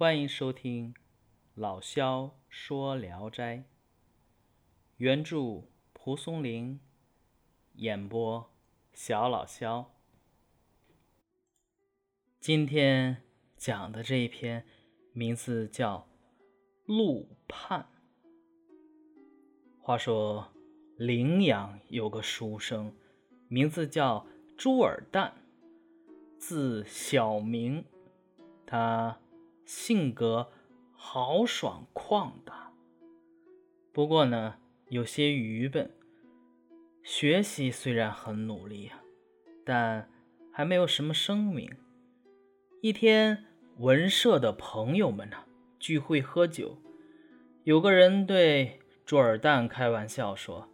欢迎收听老萧说《聊斋》，原著蒲松龄，演播小老萧。今天讲的这一篇名字叫《陆判》。话说陵阳有个书生，名字叫朱尔旦，字小明，他。性格豪爽旷达，不过呢，有些愚笨。学习虽然很努力啊，但还没有什么声名。一天，文社的朋友们呢聚会喝酒，有个人对朱尔旦开玩笑说：“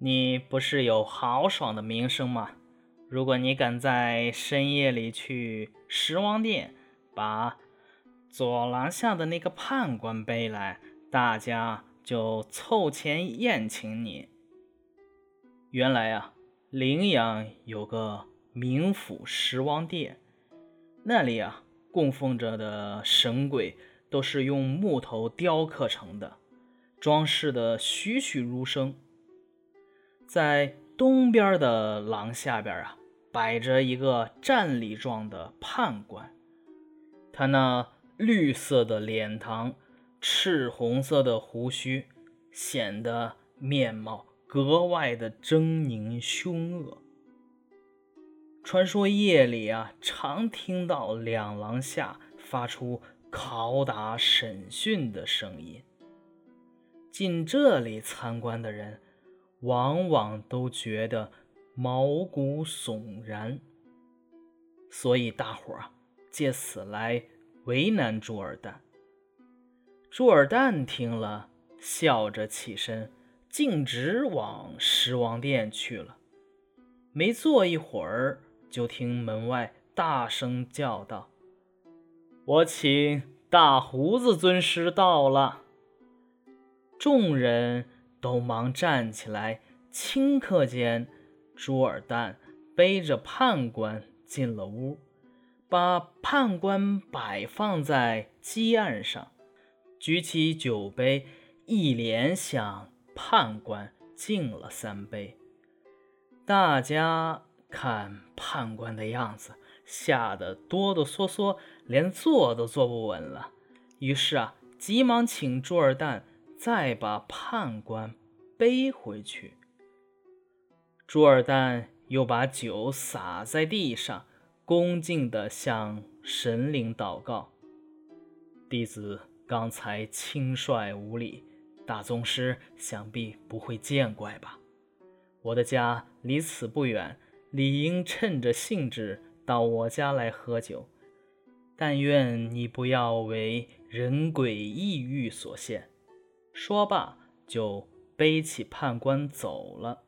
你不是有豪爽的名声吗？如果你敢在深夜里去十王殿。”把左廊下的那个判官背来，大家就凑钱宴请你。原来啊，陵阳有个冥府十王殿，那里啊供奉着的神鬼都是用木头雕刻成的，装饰的栩栩如生。在东边的廊下边啊，摆着一个站立状的判官。他那绿色的脸庞，赤红色的胡须，显得面貌格外的狰狞凶恶。传说夜里啊，常听到两廊下发出拷打审讯的声音。进这里参观的人，往往都觉得毛骨悚然，所以大伙儿啊。借此来为难朱尔旦。朱尔旦听了，笑着起身，径直往十王殿去了。没坐一会儿，就听门外大声叫道：“我请大胡子尊师到了。”众人都忙站起来，顷刻间，朱尔旦背着判官进了屋。把判官摆放在基案上，举起酒杯，一连向判官敬了三杯。大家看判官的样子，吓得哆哆嗦嗦，连坐都坐不稳了。于是啊，急忙请朱二蛋再把判官背回去。朱二蛋又把酒洒在地上。恭敬地向神灵祷告：“弟子刚才轻率无礼，大宗师想必不会见怪吧？我的家离此不远，理应趁着兴致到我家来喝酒。但愿你不要为人鬼异欲所限。”说罢，就背起判官走了。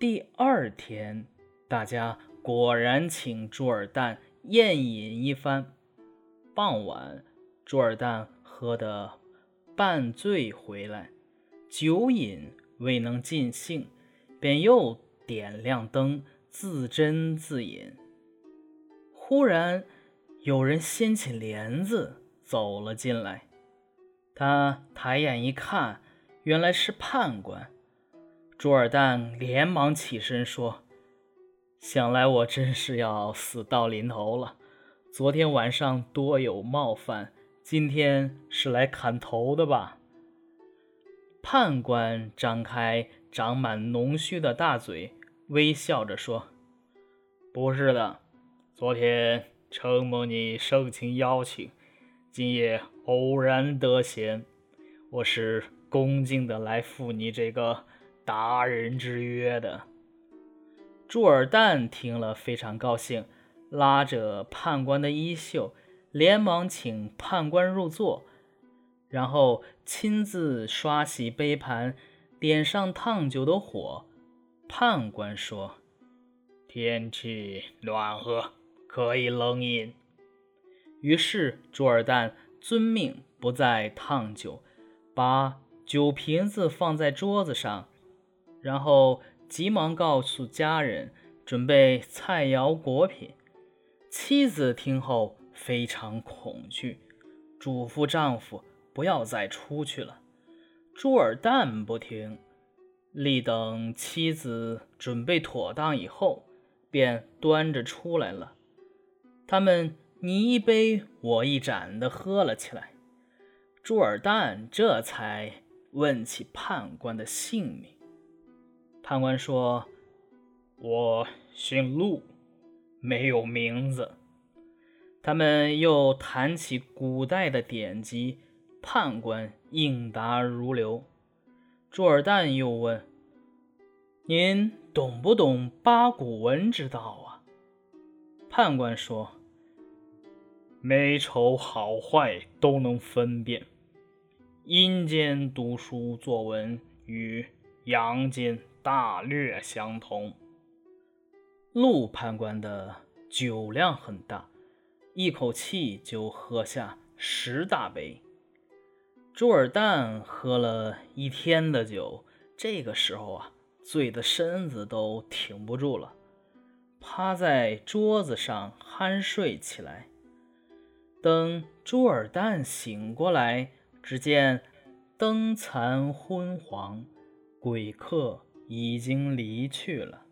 第二天，大家。果然，请朱尔旦宴饮一番。傍晚，朱尔旦喝得半醉回来，酒瘾未能尽兴，便又点亮灯，自斟自饮。忽然，有人掀起帘子走了进来。他抬眼一看，原来是判官。朱尔旦连忙起身说。想来我真是要死到临头了。昨天晚上多有冒犯，今天是来砍头的吧？判官张开长满浓须的大嘴，微笑着说：“不是的，昨天承蒙你盛情邀请，今夜偶然得闲，我是恭敬的来赴你这个达人之约的。”朱尔旦听了非常高兴，拉着判官的衣袖，连忙请判官入座，然后亲自刷洗杯盘，点上烫酒的火。判官说：“天气暖和，可以冷饮。”于是朱尔旦遵命，不再烫酒，把酒瓶子放在桌子上，然后。急忙告诉家人准备菜肴果品。妻子听后非常恐惧，嘱咐丈夫不要再出去了。朱尔旦不听，立等妻子准备妥当以后，便端着出来了。他们你一杯我一盏的喝了起来。朱尔旦这才问起判官的姓名。判官说：“我姓陆。”没有名字。他们又谈起古代的典籍，判官应答如流。朱尔旦又问：“您懂不懂八股文之道啊？”判官说：“美丑好坏都能分辨。阴间读书作文与阳间大略相同。”陆判官的酒量很大，一口气就喝下十大杯。朱尔旦喝了一天的酒，这个时候啊，醉的身子都挺不住了，趴在桌子上酣睡起来。等朱尔旦醒过来，只见灯残昏黄，鬼客已经离去了。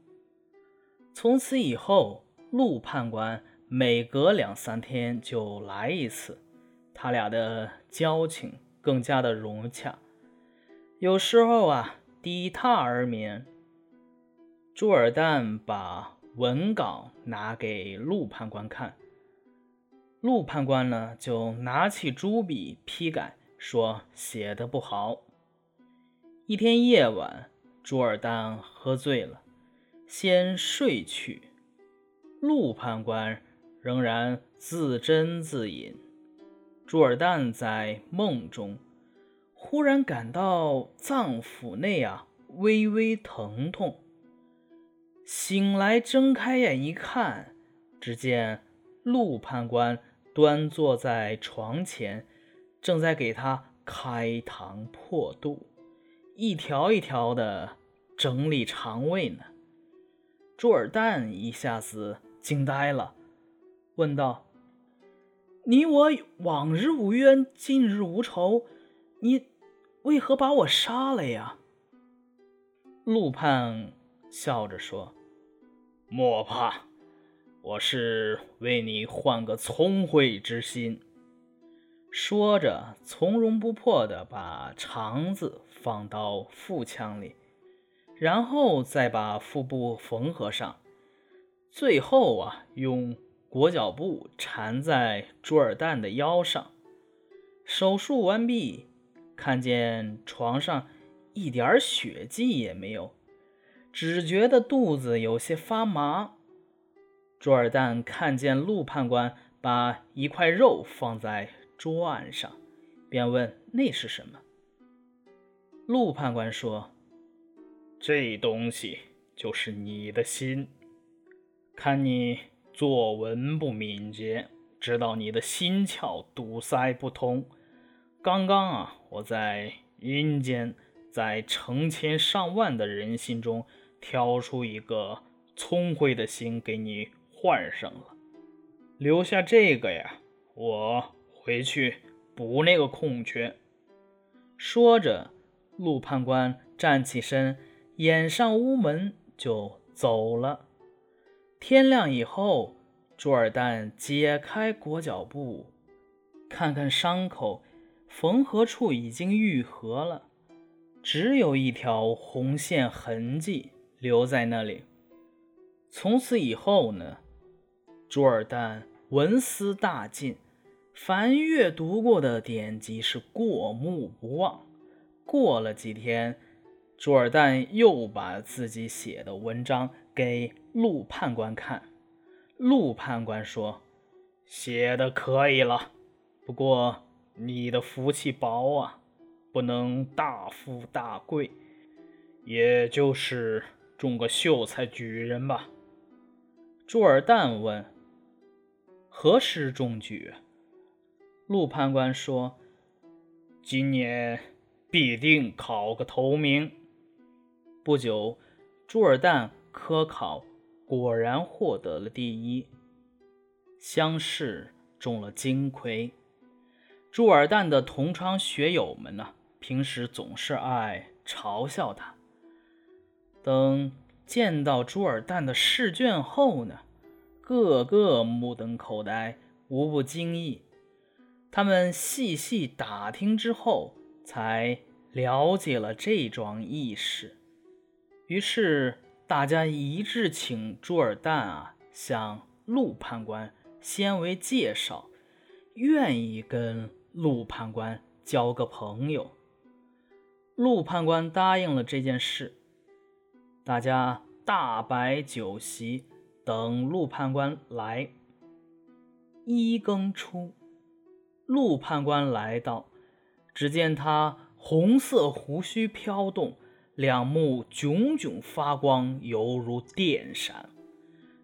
从此以后，陆判官每隔两三天就来一次，他俩的交情更加的融洽。有时候啊，抵榻而眠。朱尔旦把文稿拿给陆判官看，陆判官呢就拿起朱笔批改，说写的不好。一天夜晚，朱尔旦喝醉了。先睡去，陆判官仍然自斟自饮。朱尔旦在梦中忽然感到脏腑内啊微微疼痛，醒来睁开眼一看，只见陆判官端坐在床前，正在给他开膛破肚，一条一条的整理肠胃呢。朱尔旦一下子惊呆了，问道：“你我往日无冤，近日无仇，你为何把我杀了呀？”陆判笑着说：“莫怕，我是为你换个聪慧之心。”说着，从容不迫地把肠子放到腹腔里。然后再把腹部缝合上，最后啊，用裹脚布缠在朱尔旦的腰上。手术完毕，看见床上一点血迹也没有，只觉得肚子有些发麻。朱尔旦看见陆判官把一块肉放在桌案上，便问：“那是什么？”陆判官说。这东西就是你的心，看你作文不敏捷，知道你的心窍堵塞不通。刚刚啊，我在阴间，在成千上万的人心中挑出一个聪慧的心给你换上了，留下这个呀，我回去补那个空缺。说着，陆判官站起身。掩上屋门就走了。天亮以后，朱尔旦解开裹脚布，看看伤口，缝合处已经愈合了，只有一条红线痕迹留在那里。从此以后呢，朱尔旦文思大进，凡阅读过的典籍是过目不忘。过了几天。朱尔旦又把自己写的文章给陆判官看，陆判官说：“写的可以了，不过你的福气薄啊，不能大富大贵，也就是中个秀才举人吧。”朱尔旦问：“何时中举？”陆判官说：“今年必定考个头名。”不久，朱尔旦科考果然获得了第一。乡试中了金盔。朱尔旦的同窗学友们呢，平时总是爱嘲笑他。等见到朱尔旦的试卷后呢，个个目瞪口呆，无不惊异。他们细细打听之后，才了解了这桩轶事。于是大家一致请朱尔旦啊，向陆判官先为介绍，愿意跟陆判官交个朋友。陆判官答应了这件事。大家大摆酒席，等陆判官来。一更初，陆判官来到，只见他红色胡须飘动，两目炯炯发光，犹如电闪。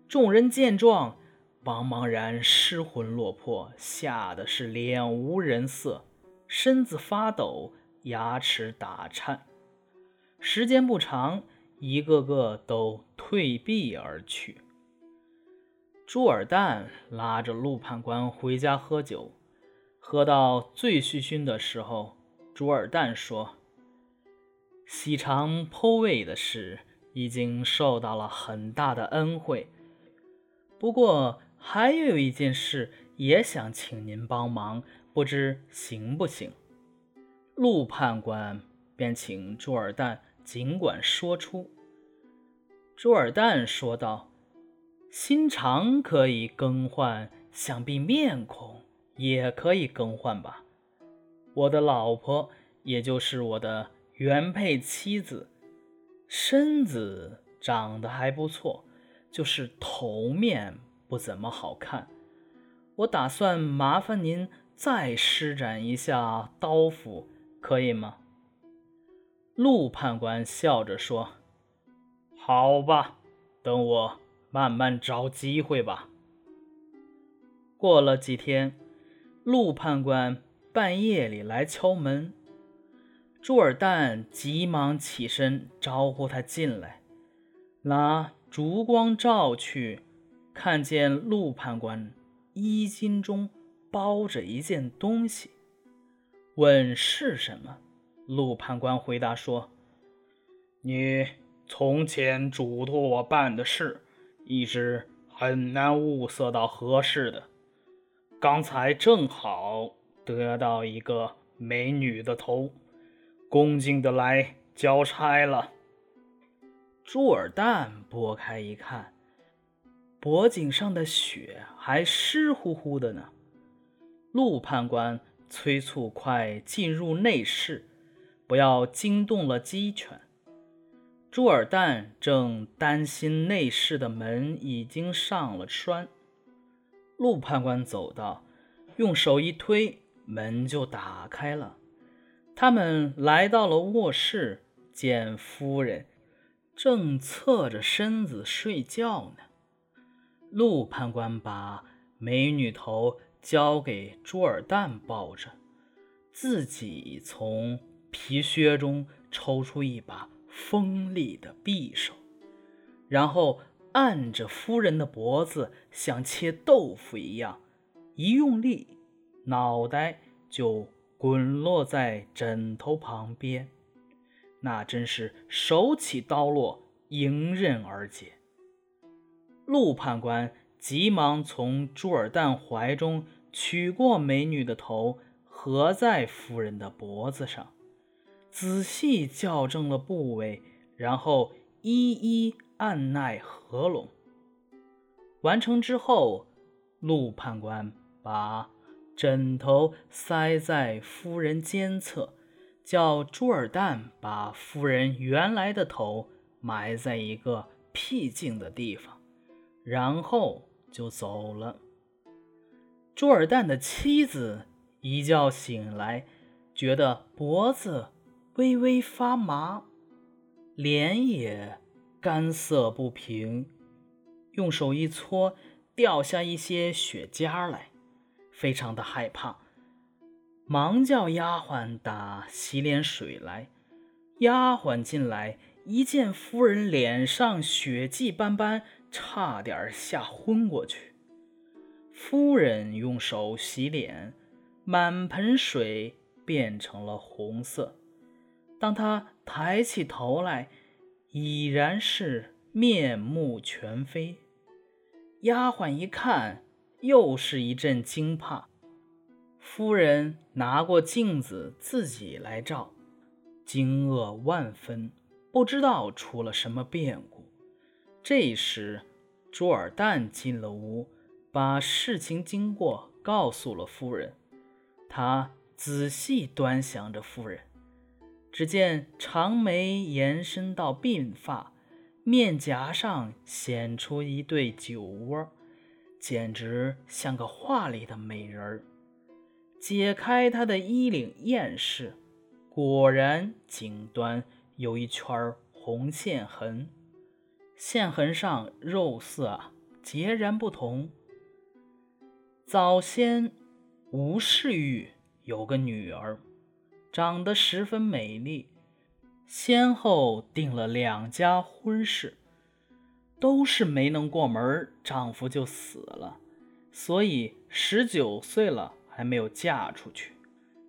众人见状，茫茫然失魂落魄，吓得是脸无人色，身子发抖，牙齿打颤。时间不长。一个个都退避而去。朱尔旦拉着陆判官回家喝酒，喝到醉醺醺的时候，朱尔旦说：“西长剖胃的事已经受到了很大的恩惠，不过还有一件事也想请您帮忙，不知行不行？”陆判官便请朱尔旦。尽管说出，朱尔旦说道：“心肠可以更换，想必面孔也可以更换吧？我的老婆，也就是我的原配妻子，身子长得还不错，就是头面不怎么好看。我打算麻烦您再施展一下刀斧，可以吗？”陆判官笑着说：“好吧，等我慢慢找机会吧。”过了几天，陆判官半夜里来敲门，朱尔旦急忙起身招呼他进来，拿烛光照去，看见陆判官衣襟中包着一件东西，问是什么。陆判官回答说：“你从前嘱托我办的事，一直很难物色到合适的。刚才正好得到一个美女的头，恭敬的来交差了。”朱尔旦拨开一看，脖颈上的血还湿乎乎的呢。陆判官催促快进入内室。不要惊动了鸡犬。朱尔旦正担心内室的门已经上了栓，陆判官走到，用手一推，门就打开了。他们来到了卧室，见夫人正侧着身子睡觉呢。陆判官把美女头交给朱尔旦抱着，自己从。皮靴中抽出一把锋利的匕首，然后按着夫人的脖子，像切豆腐一样，一用力，脑袋就滚落在枕头旁边。那真是手起刀落，迎刃而解。陆判官急忙从朱尔旦怀中取过美女的头，合在夫人的脖子上。仔细校正了部位，然后一一按奈合拢。完成之后，陆判官把枕头塞在夫人肩侧，叫朱尔旦把夫人原来的头埋在一个僻静的地方，然后就走了。朱尔旦的妻子一觉醒来，觉得脖子。微微发麻，脸也干涩不平，用手一搓，掉下一些血痂来，非常的害怕，忙叫丫鬟打洗脸水来。丫鬟进来一见夫人脸上血迹斑斑，差点吓昏过去。夫人用手洗脸，满盆水变成了红色。当她抬起头来，已然是面目全非。丫鬟一看，又是一阵惊怕。夫人拿过镜子自己来照，惊愕万分，不知道出了什么变故。这时，朱尔旦进了屋，把事情经过告诉了夫人。他仔细端详着夫人，只见长眉延伸到鬓发，面颊上显出一对酒窝，简直像个画里的美人儿。解开他的衣领验视，果然颈端有一圈红线痕，线痕上肉色截然不同。早先吴世玉有个女儿，长得十分美丽，先后定了两家婚事，都是没能过门，丈夫就死了，所以十九岁了。还没有嫁出去。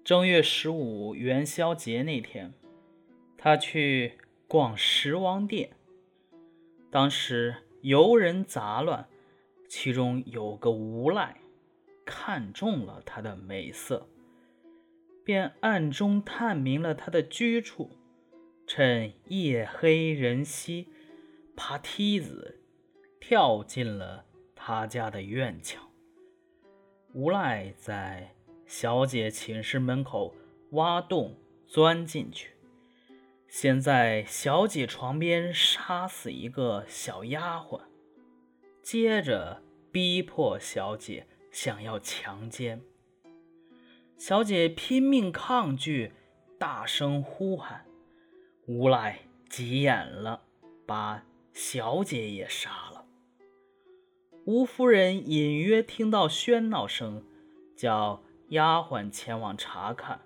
正月十五元宵节那天，他去逛十王殿。当时游人杂乱，其中有个无赖看中了她的美色，便暗中探明了她的居处，趁夜黑人稀，爬梯子跳进了他家的院墙。无赖在小姐寝室门口挖洞钻进去，先在小姐床边杀死一个小丫鬟，接着逼迫小姐想要强奸。小姐拼命抗拒，大声呼喊，无赖急眼了，把小姐也杀了。吴夫人隐约听到喧闹声，叫丫鬟前往查看。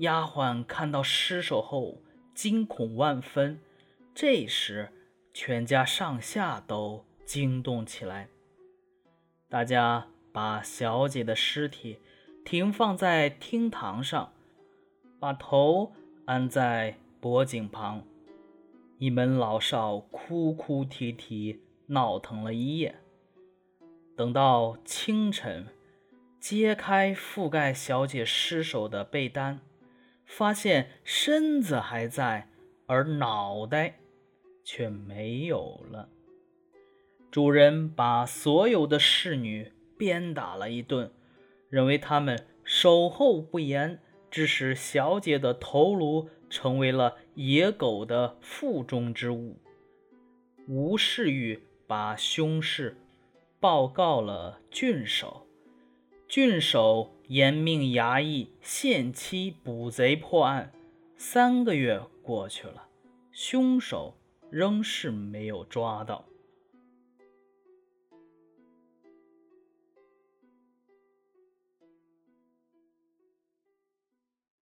丫鬟看到尸首后，惊恐万分。这时，全家上下都惊动起来。大家把小姐的尸体停放在厅堂上，把头安在脖颈旁。一门老少哭哭啼啼，闹腾了一夜。等到清晨，揭开覆盖小姐尸首的被单，发现身子还在，而脑袋却没有了。主人把所有的侍女鞭打了一顿，认为他们守候不严，致使小姐的头颅成为了野狗的腹中之物。吴世玉把凶事。报告了郡守，郡守严命衙役限期捕贼破案。三个月过去了，凶手仍是没有抓到。